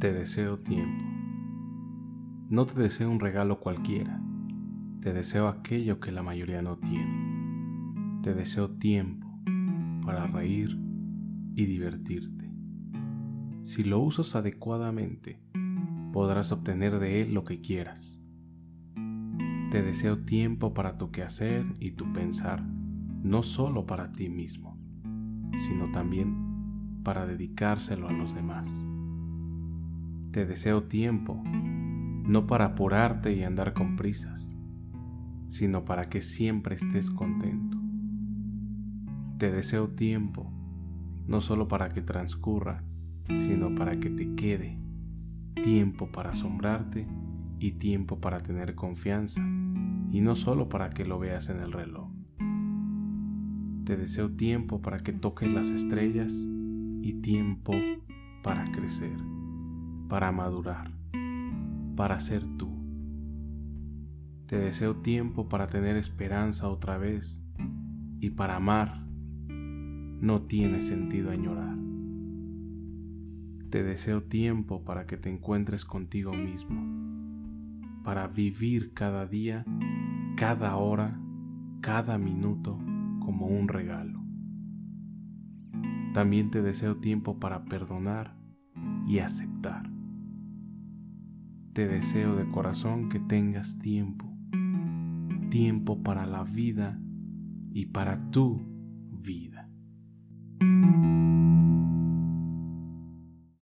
Te deseo tiempo. No te deseo un regalo cualquiera, te deseo aquello que la mayoría no tiene. Te deseo tiempo para reír y divertirte. Si lo usas adecuadamente, podrás obtener de él lo que quieras. Te deseo tiempo para tu quehacer y tu pensar, no solo para ti mismo, sino también para dedicárselo a los demás. Te deseo tiempo, no para apurarte y andar con prisas, sino para que siempre estés contento. Te deseo tiempo, no solo para que transcurra, sino para que te quede tiempo para asombrarte y tiempo para tener confianza, y no solo para que lo veas en el reloj. Te deseo tiempo para que toques las estrellas y tiempo para crecer para madurar, para ser tú. Te deseo tiempo para tener esperanza otra vez y para amar. No tiene sentido añorar. Te deseo tiempo para que te encuentres contigo mismo, para vivir cada día, cada hora, cada minuto como un regalo. También te deseo tiempo para perdonar y aceptar. Te deseo de corazón que tengas tiempo, tiempo para la vida y para tu vida.